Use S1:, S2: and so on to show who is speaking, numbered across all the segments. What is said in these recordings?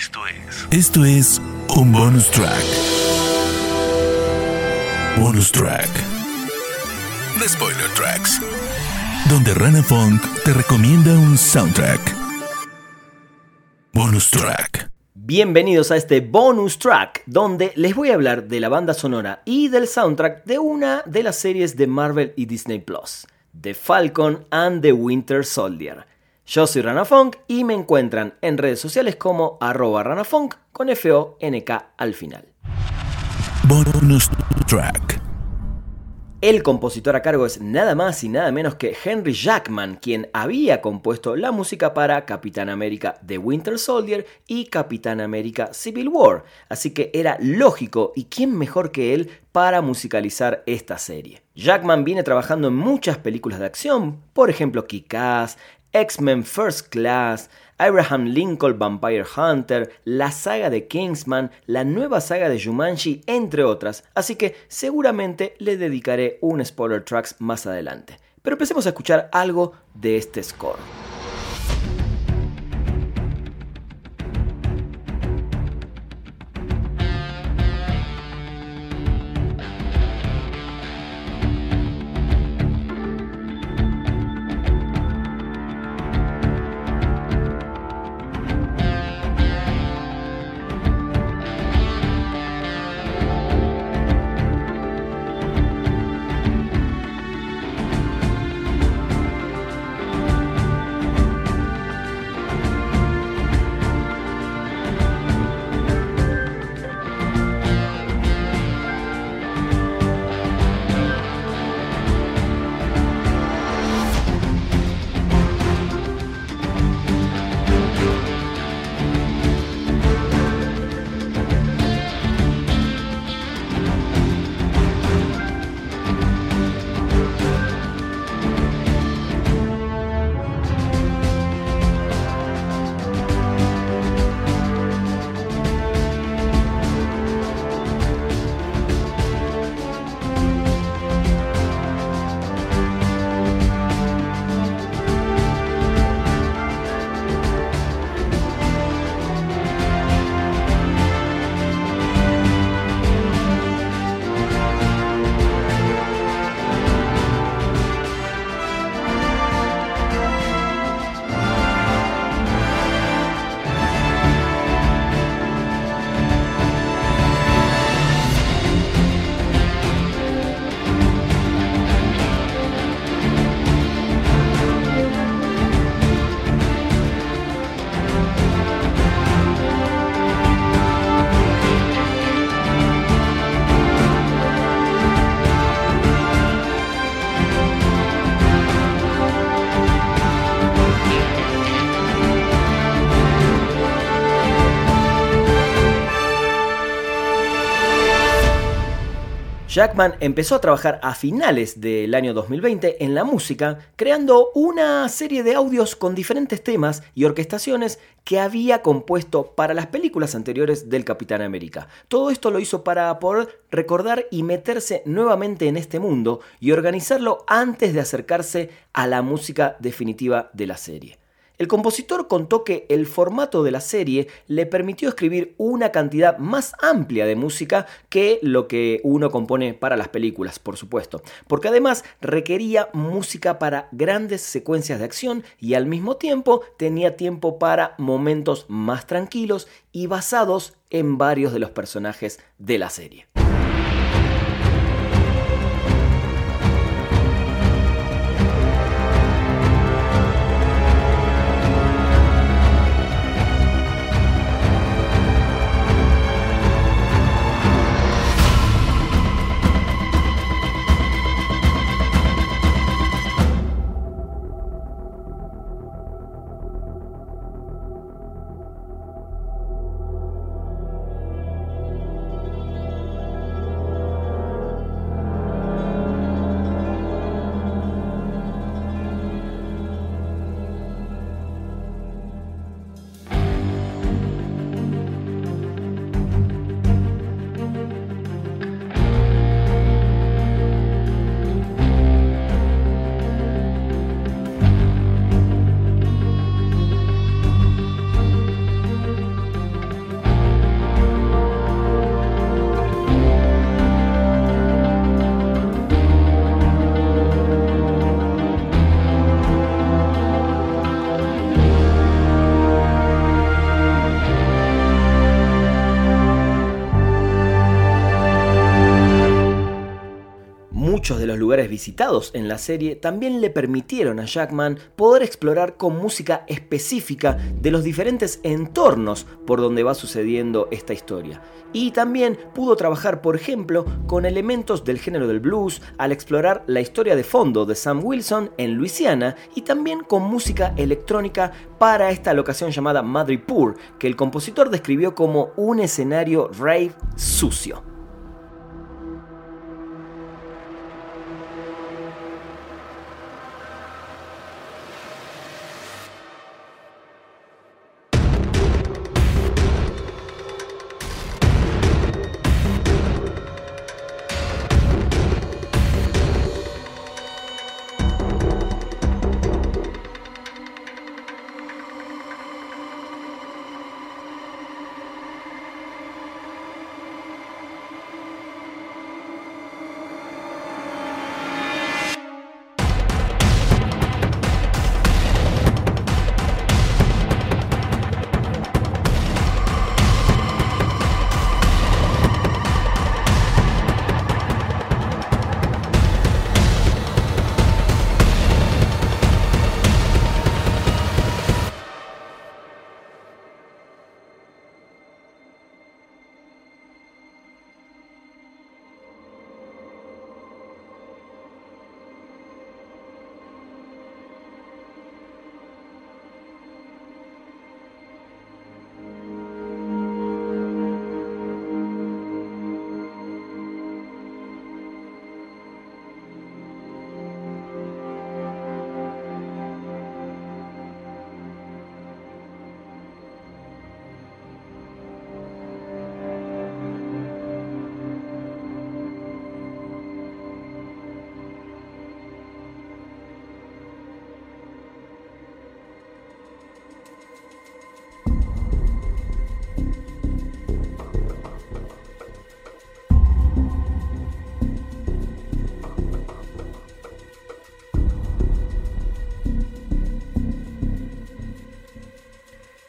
S1: Esto es. Esto es un bonus track. Bonus track. The Spoiler Tracks. Donde Rana Funk te recomienda un soundtrack. Bonus track.
S2: Bienvenidos a este bonus track donde les voy a hablar de la banda sonora y del soundtrack de una de las series de Marvel y Disney Plus, The Falcon and the Winter Soldier. Yo soy Rana Funk y me encuentran en redes sociales como arroba ranafunk con F-O-N-K al final.
S1: Bonus track.
S2: El compositor a cargo es nada más y nada menos que Henry Jackman, quien había compuesto la música para Capitán América The Winter Soldier y Capitán América Civil War, así que era lógico y quién mejor que él para musicalizar esta serie. Jackman viene trabajando en muchas películas de acción, por ejemplo Kick-Ass, X-Men First Class, Abraham Lincoln Vampire Hunter, la saga de Kingsman, la nueva saga de Jumanji, entre otras, así que seguramente le dedicaré un spoiler tracks más adelante. Pero empecemos a escuchar algo de este score. Jackman empezó a trabajar a finales del año 2020 en la música, creando una serie de audios con diferentes temas y orquestaciones que había compuesto para las películas anteriores del Capitán América. Todo esto lo hizo para poder recordar y meterse nuevamente en este mundo y organizarlo antes de acercarse a la música definitiva de la serie. El compositor contó que el formato de la serie le permitió escribir una cantidad más amplia de música que lo que uno compone para las películas, por supuesto, porque además requería música para grandes secuencias de acción y al mismo tiempo tenía tiempo para momentos más tranquilos y basados en varios de los personajes de la serie. De los lugares visitados en la serie también le permitieron a Jackman poder explorar con música específica de los diferentes entornos por donde va sucediendo esta historia. Y también pudo trabajar, por ejemplo, con elementos del género del blues al explorar la historia de fondo de Sam Wilson en Luisiana y también con música electrónica para esta locación llamada Madripoor, que el compositor describió como un escenario rave sucio.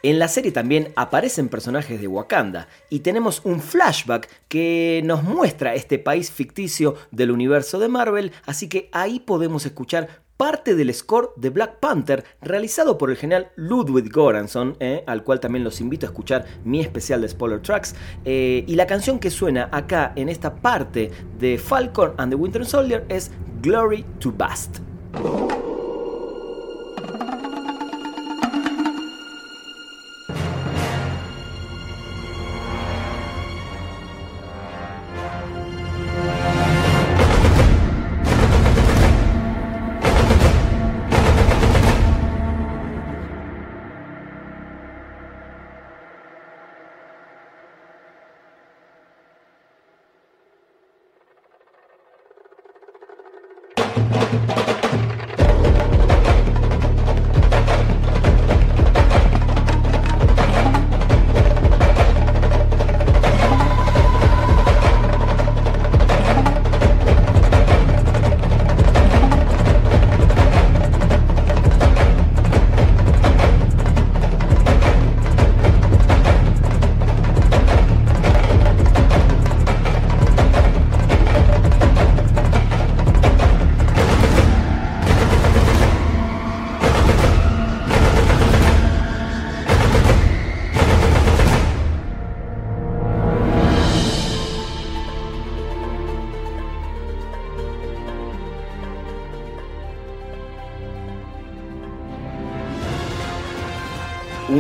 S2: En la serie también aparecen personajes de Wakanda y tenemos un flashback que nos muestra este país ficticio del universo de Marvel, así que ahí podemos escuchar parte del score de Black Panther realizado por el general Ludwig Göransson, eh, al cual también los invito a escuchar mi especial de Spoiler Tracks, eh, y la canción que suena acá en esta parte de Falcon and the Winter Soldier es Glory to Bast.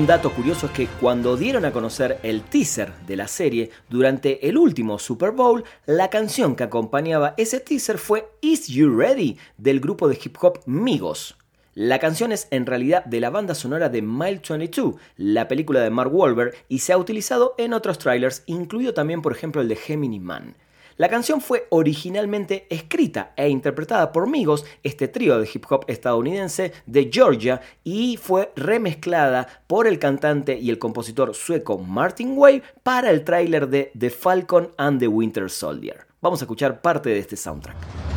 S2: Un dato curioso es que cuando dieron a conocer el teaser de la serie durante el último Super Bowl, la canción que acompañaba ese teaser fue Is You Ready del grupo de hip hop Migos. La canción es en realidad de la banda sonora de Mile 22, la película de Mark Wahlberg, y se ha utilizado en otros trailers, incluido también por ejemplo el de Gemini Man. La canción fue originalmente escrita e interpretada por Migos, este trío de hip hop estadounidense de Georgia, y fue remezclada por el cantante y el compositor sueco Martin Way para el tráiler de The Falcon and the Winter Soldier. Vamos a escuchar parte de este soundtrack.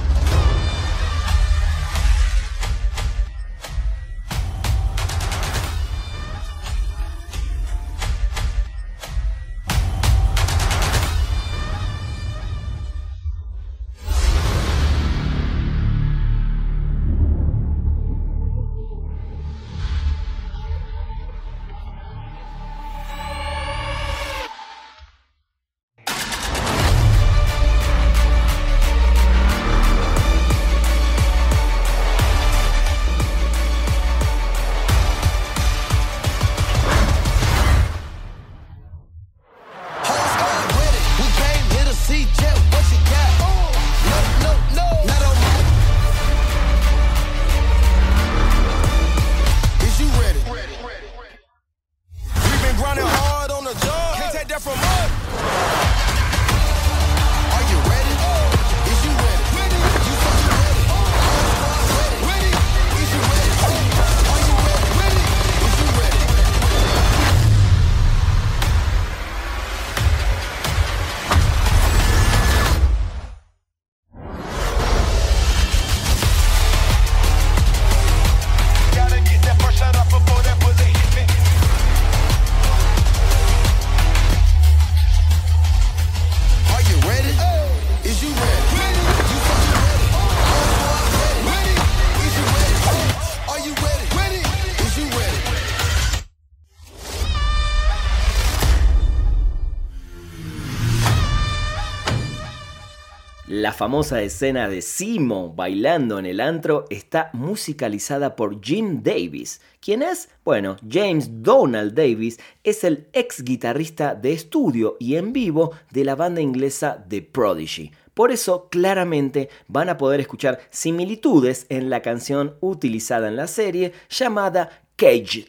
S2: Famosa escena de Simo bailando en el antro está musicalizada por Jim Davis. ¿Quién es? Bueno, James Donald Davis es el ex guitarrista de estudio y en vivo de la banda inglesa The Prodigy. Por eso, claramente van a poder escuchar similitudes en la canción utilizada en la serie llamada Cage.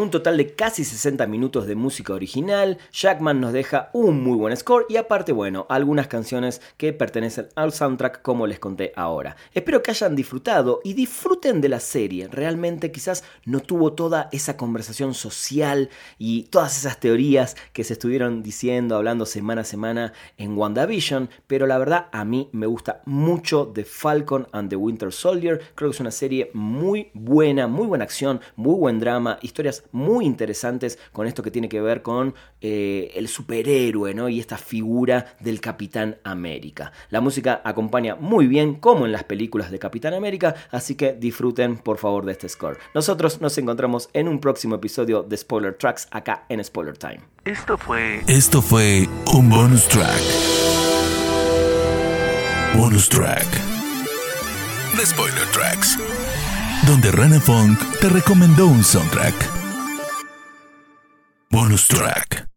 S2: Un total de casi 60 minutos de música original, Jackman nos deja un muy buen score y aparte, bueno, algunas canciones que pertenecen al soundtrack como les conté ahora. Espero que hayan disfrutado y disfruten de la serie. Realmente quizás no tuvo toda esa conversación social y todas esas teorías que se estuvieron diciendo, hablando semana a semana en WandaVision, pero la verdad a mí me gusta mucho The Falcon and the Winter Soldier. Creo que es una serie muy buena, muy buena acción, muy buen drama, historias historias muy interesantes con esto que tiene que ver con eh, el superhéroe ¿no? y esta figura del Capitán América. La música acompaña muy bien como en las películas de Capitán América, así que disfruten por favor de este score. Nosotros nos encontramos en un próximo episodio de Spoiler Tracks acá en Spoiler Time.
S1: Esto fue... Esto fue un bonus track. Bonus track. The Spoiler Tracks. Donde Rana Funk te recomendó un soundtrack. Bonus track.